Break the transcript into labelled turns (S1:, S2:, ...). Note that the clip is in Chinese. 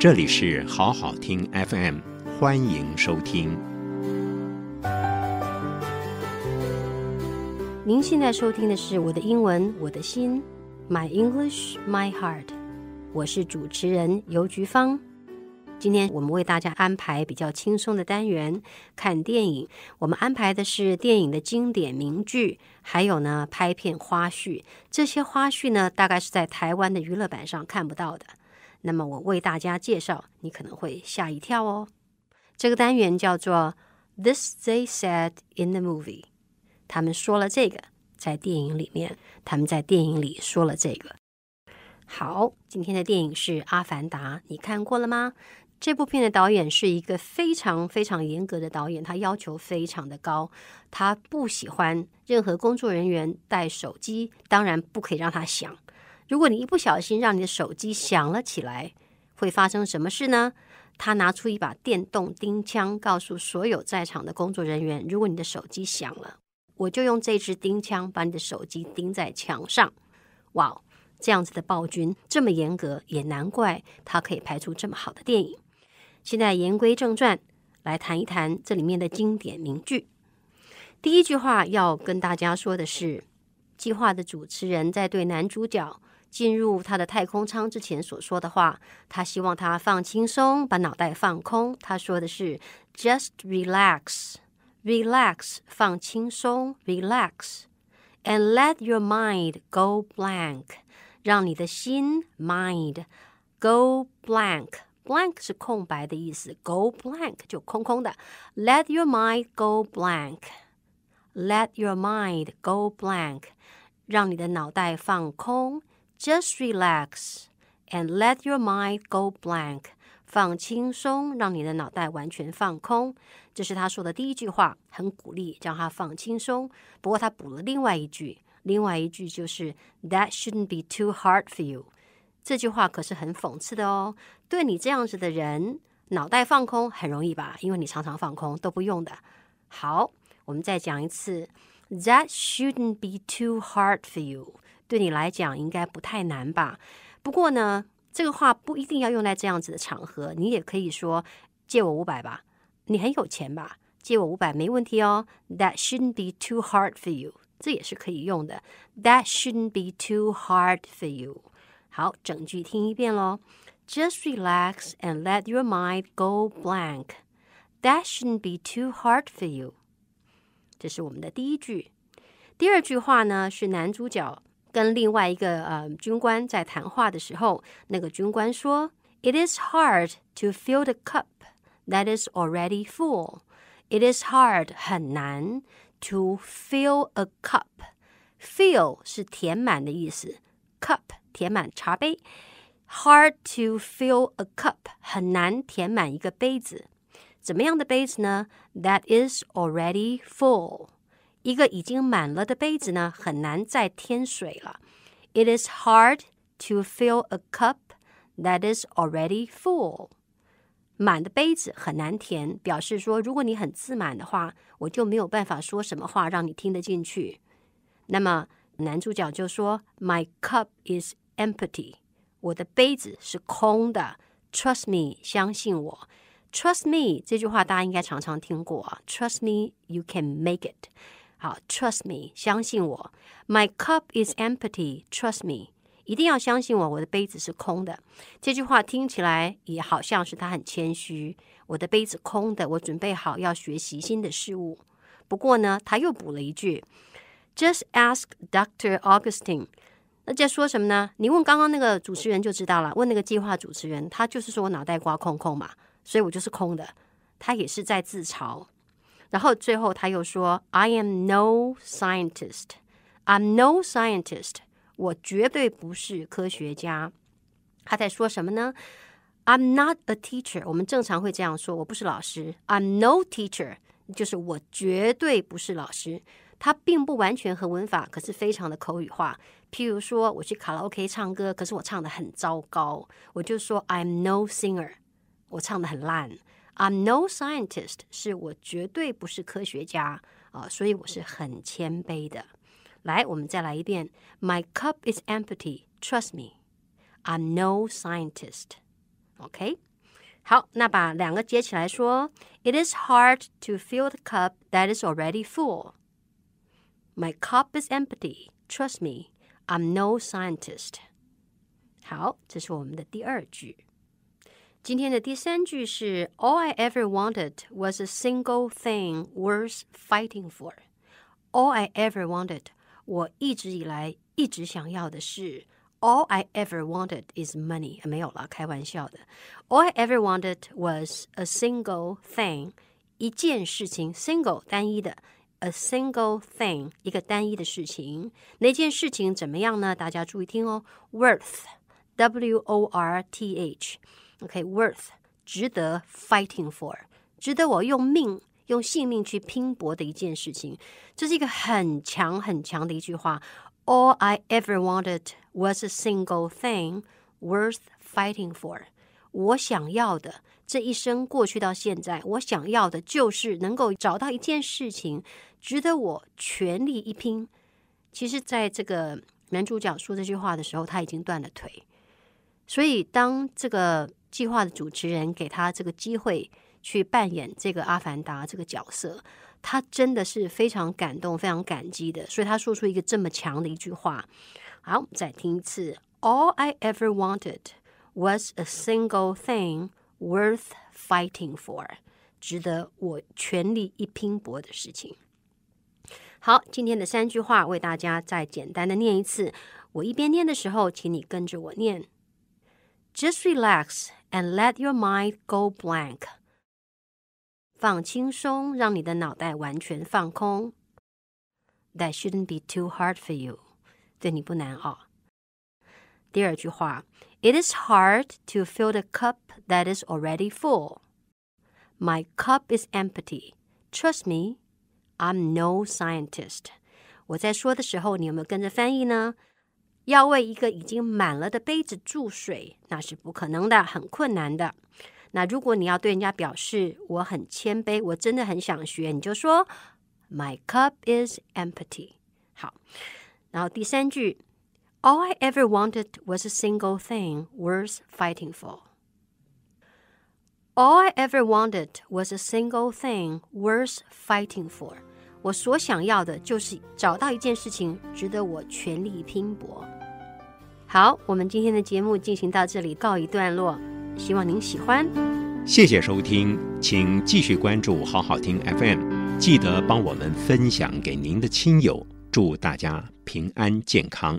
S1: 这里是好好听 FM，欢迎收听。
S2: 您现在收听的是我的英文，我的心，My English, My Heart。我是主持人游菊芳。今天我们为大家安排比较轻松的单元，看电影。我们安排的是电影的经典名句，还有呢拍片花絮。这些花絮呢，大概是在台湾的娱乐版上看不到的。那么我为大家介绍，你可能会吓一跳哦。这个单元叫做 This They Said in the Movie。他们说了这个，在电影里面，他们在电影里说了这个。好，今天的电影是《阿凡达》，你看过了吗？这部片的导演是一个非常非常严格的导演，他要求非常的高，他不喜欢任何工作人员带手机，当然不可以让他响。如果你一不小心让你的手机响了起来，会发生什么事呢？他拿出一把电动钉枪，告诉所有在场的工作人员：如果你的手机响了，我就用这支钉枪把你的手机钉在墙上。哇，这样子的暴君这么严格，也难怪他可以拍出这么好的电影。现在言归正传，来谈一谈这里面的经典名句。第一句话要跟大家说的是，计划的主持人在对男主角进入他的太空舱之前所说的话。他希望他放轻松，把脑袋放空。他说的是 “Just relax, relax，放轻松，relax，and let your mind go blank，让你的心 mind go blank。” Blank 是空白的意思，Go blank 就空空的。Let your mind go blank. Let your mind go blank. 让你的脑袋放空。Just relax and let your mind go blank. 放轻松，让你的脑袋完全放空。这是他说的第一句话，很鼓励，让他放轻松。不过他补了另外一句，另外一句就是 That shouldn't be too hard for you. 这句话可是很讽刺的哦。对你这样子的人，脑袋放空很容易吧？因为你常常放空都不用的。好，我们再讲一次。That shouldn't be too hard for you。 对你来讲应该不太难吧？不过呢，这个话不一定要用在这样子的场合。你也可以说借我五百吧。你很有钱吧？借我五百没问题哦。That shouldn't be too hard for you。这也是可以用的。That shouldn't be too hard for you。好，整句听一遍喽。Just relax and let your mind go blank. That shouldn't be too hard for you. 这是我们的第一句。第二句话呢，是男主角跟另外一个呃军官在谈话的时候，那个军官说：“It is hard to fill the cup that is already full. It is hard 很难 to fill a cup. Fill 是填满的意思，cup。”填满茶杯，hard to fill a cup，很难填满一个杯子。怎么样的杯子呢？That is already full， 一个已经满了的杯子呢，很难再添水了。It is hard to fill a cup that is already full。满的杯子很难填，表示说，如果你很自满的话，我就没有办法说什么话让你听得进去。那么男主角就说：“My cup is。” Empty，我的杯子是空的。Trust me，相信我。Trust me 这句话大家应该常常听过啊。Trust me, you can make it。 好，Trust me，相信我。My cup is empty。Trust me，一定要相信我，我的杯子是空的。这句话听起来也好像是他很谦虚。我的杯子空的，我准备好要学习新的事物。不过呢，他又补了一句：Just ask Dr. Augustine。那在说什么呢？你问刚刚那个主持人就知道了。问那个计划主持人，他就是说我脑袋瓜空空嘛，所以我就是空的。他也是在自嘲。然后最后他又说：“I am no scientist. I'm no scientist. 我绝对不是科学家。”他在说什么呢？“I'm not a teacher.” 我们正常会这样说：“我不是老师。”“I'm no teacher.” 就是我绝对不是老师。它并不完全和文法，可是非常的口语化。譬如说，我去卡拉 OK 唱歌，可是我唱得很糟糕，我就说 I'm no singer，我唱得很烂。I'm no scientist，是我绝对不是科学家啊，所以我是很谦卑的。来，我们再来一遍，My cup is empty，trust me，I'm no scientist。OK， 好，那把两个接起来说：It is hard to fill the cup that is already full. My cup is empty. Trust me, I'm no scientist. 好，这是我们的第二句。 今天的第三句是：All I ever wanted was a single thing worth fighting for. All I ever wanted，我一直以来一直想要的是。All I ever wanted is money，没有了，开玩笑的。All I ever wanted was a single thing，一件事情，single 单一的，a single thing 一个单一的事情。那件事情怎么样呢？大家注意听哦，worth，W O R T OK，worth，值得 fighting for，值得我用命用性命去拼搏的一件事情。这是一个很强很强的一句话。All I ever wanted was a single thing worth fighting for。我想要的这一生过去到现在，我想要的就是能够找到一件事情，值得我全力一拼。其实，在这个男主角说这句话的时候，他已经断了腿。所以，当这个计划的主持人给他这个机会去扮演这个阿凡达这个角色。他真的是非常感动、非常感激的，所以他说出一个这么强的一句话。好，我们再听一次：All I ever wanted was a single thing worth fighting for，值得我全力一拼搏的事情。好，今天的三句话为大家再简单的念一次。我一边念的时候，请你跟着我念：Just relax and let your mind go blank。放轻松，让你的脑袋完全放空。That shouldn't be too hard for you，对你不难熬。第二句话，It is hard to fill the cup that is already full. My cup is empty. Trust me, I'm no scientist. 我在说的时候，你有没有跟着翻译呢？ 要为一个已经满了的杯子注水，那是不可能的，很困难的。那如果你要对人家表示我很谦卑，我真的很想学，你就说 My cup is empty。好，然后第三句，All I ever wanted was a single thing worth fighting for。All I ever wanted was a single thing worth fighting for。 我所想要的就是找到一件事情值得我全力拼搏。好，我们今天的节目进行到这里，告一段落。希望您喜欢，
S1: 谢谢收听，请继续关注好好听 FM，记得帮我们分享给您的亲友，祝大家平安健康。